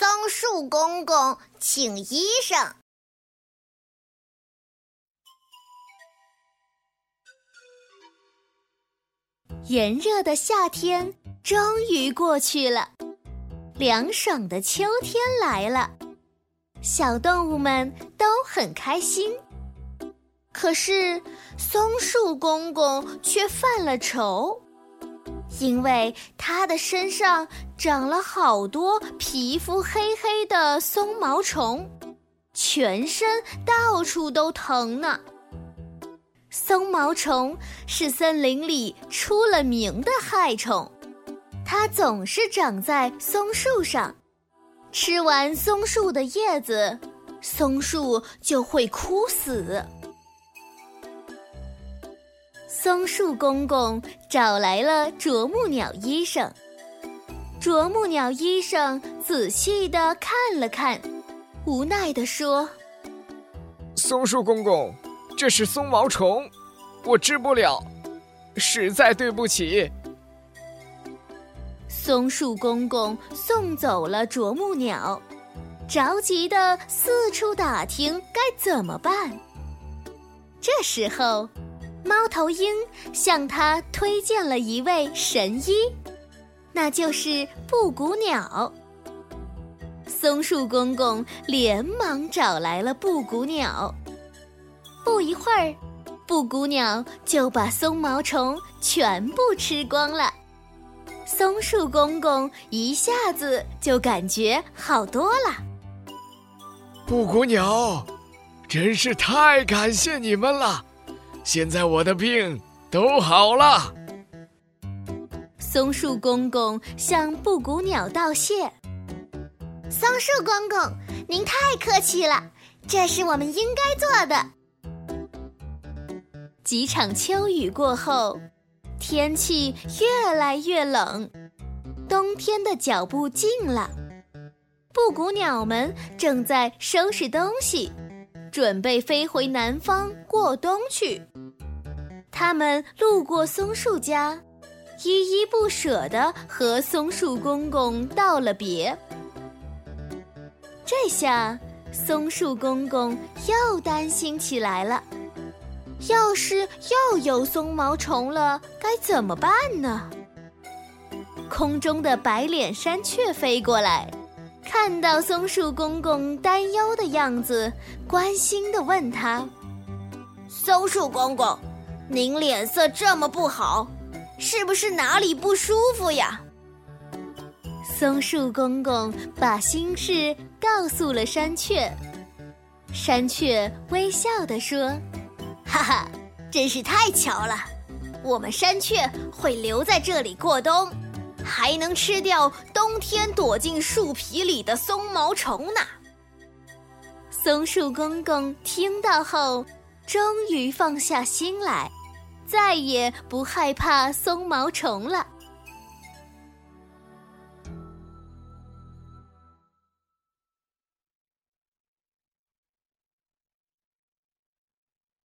松树公公请医生。炎热的夏天终于过去了，凉爽的秋天来了，小动物们都很开心。可是松树公公却犯了愁，因为它的身上长了好多皮肤黑黑的松毛虫，全身到处都疼呢。松毛虫是森林里出了名的害虫，它总是长在松树上，吃完松树的叶子，松树就会枯死。松树公公找来了啄木鸟医生。啄木鸟医生仔细的看了看，无奈的说：“松树公公，这是松毛虫，我治不了，实在对不起。”松树公公送走了啄木鸟，着急的四处打听该怎么办。这时候。猫头鹰向他推荐了一位神医，那就是布谷鸟。松树公公连忙找来了布谷鸟。不一会儿，布谷鸟就把松毛虫全部吃光了。松树公公一下子就感觉好多了。布谷鸟，真是太感谢你们了。现在我的病都好了。松树公公向布谷鸟道谢。松树公公，您太客气了，这是我们应该做的。几场秋雨过后，天气越来越冷，冬天的脚步近了。布谷鸟们正在收拾东西。准备飞回南方过冬去。他们路过松树家，依依不舍地和松树公公道了别。这下，松树公公又担心起来了：要是又有松毛虫了，该怎么办呢？空中的白脸山雀飞过来。看到松树公公担忧的样子，关心地问他：“松树公公，您脸色这么不好，是不是哪里不舒服呀？”松树公公把心事告诉了山雀。山雀微笑地说：“哈哈，真是太巧了，我们山雀会留在这里过冬。”还能吃掉冬天躲进树皮里的松毛虫呢。松树公公听到后，终于放下心来，再也不害怕松毛虫了。